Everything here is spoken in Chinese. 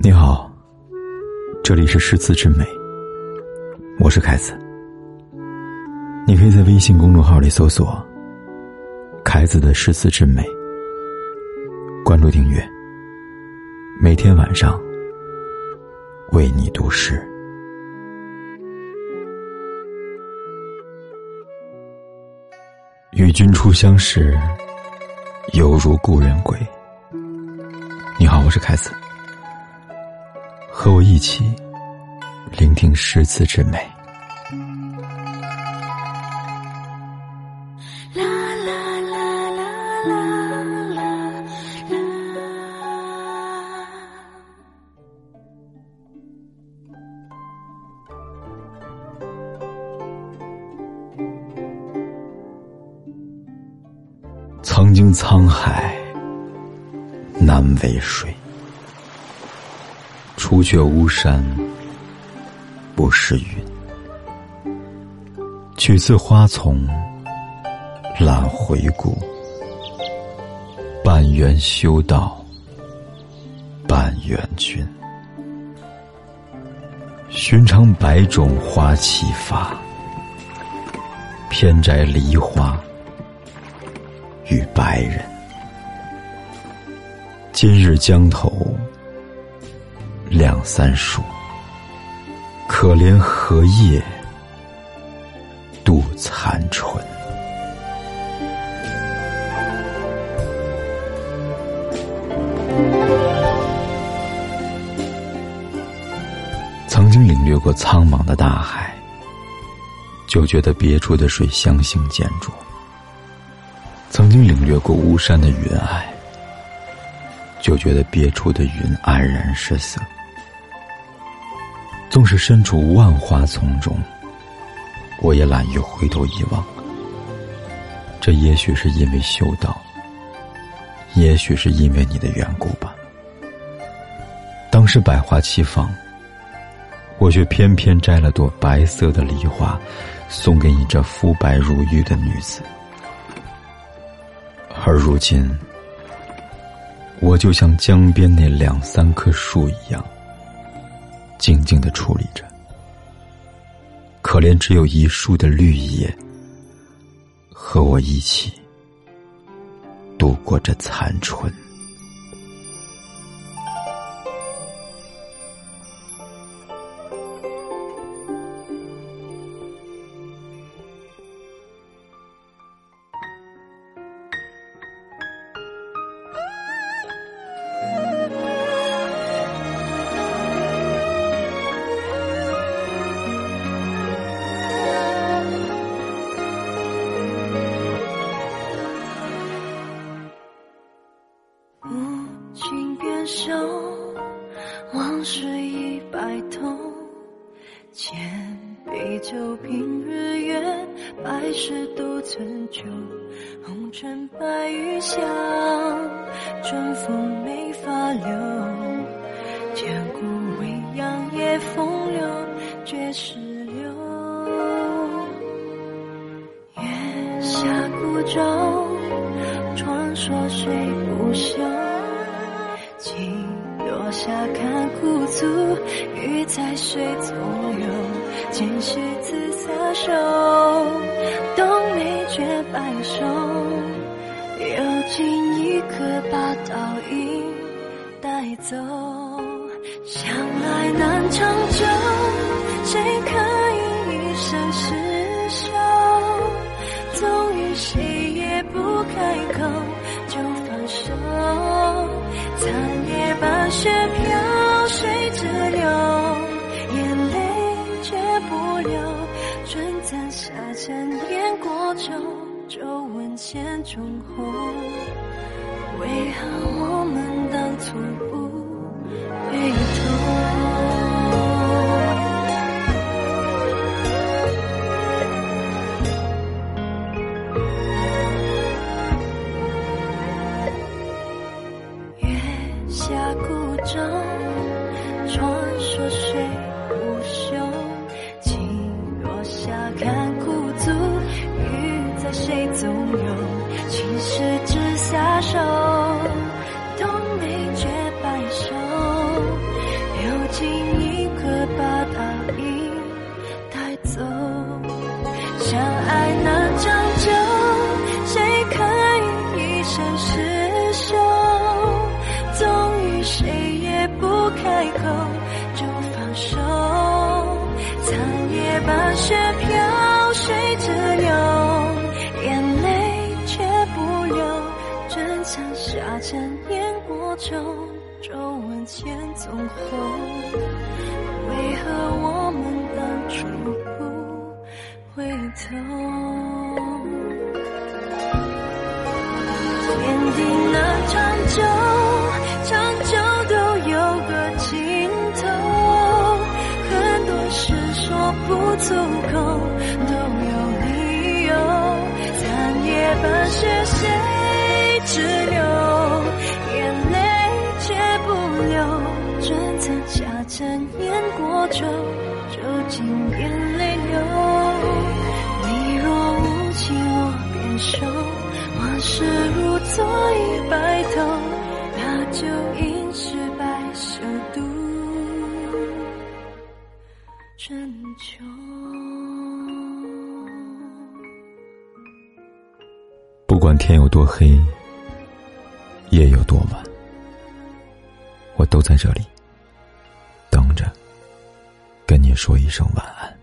你好，这里是诗词之美，我是凯子。你可以在微信公众号里搜索“凯子的诗词之美”，关注订阅，每天晚上为你读诗。与君初相识，犹如故人归。你好，我是凯子。和我一起聆听诗词之美。啦啦啦啦啦啦啦！曾经沧海难为水。除却巫山不是云，取次花丛懒回顾，半缘修道半缘君。寻常百种花齐发，偏摘梨花与白人。今日江头。两三树，可怜荷叶度残春。曾经领略过苍茫的大海，就觉得别处的水相形见绌；曾经领略过巫山的云霭，就觉得别处的云黯然失色。纵使身处万花丛中，我也懒于回头一望。这也许是因为修道，也许是因为你的缘故吧。当时百花齐放，我却偏偏摘了朵白色的梨花，送给你这肤白如玉的女子。而如今，我就像江边那两三棵树一样。静静的处理着，可怜只有一树的绿叶，和我一起度过这残春。白头。千杯酒，平日月，百事独存酒。红尘白玉香，春风没法留。千古未央，夜风流，绝世流。月下孤舟，传说谁不休？情落下看孤足，鱼在水中游。今夕自撒手，冬梅绝白首。又尽一刻把倒影带走。相爱难长久，谁可以一生厮守？纵与谁也不开口，流。春残夏残烟过旧，皱纹千种红。为何我们当初不回头？下孤舟，传说谁下看孤足，雨在谁纵容？青石之下手，回头？天地那长久，长久都有个尽头，很多事说不出口，都有理由，残夜半雪谁？只留眼泪，却不流。春残夏沉，烟过旧，就竟眼泪流。你若无情，我便收。往事如昨已白头，那就应是白首渡春秋。不管天有多黑。夜有多晚，我都在这里等着，跟你说一声晚安。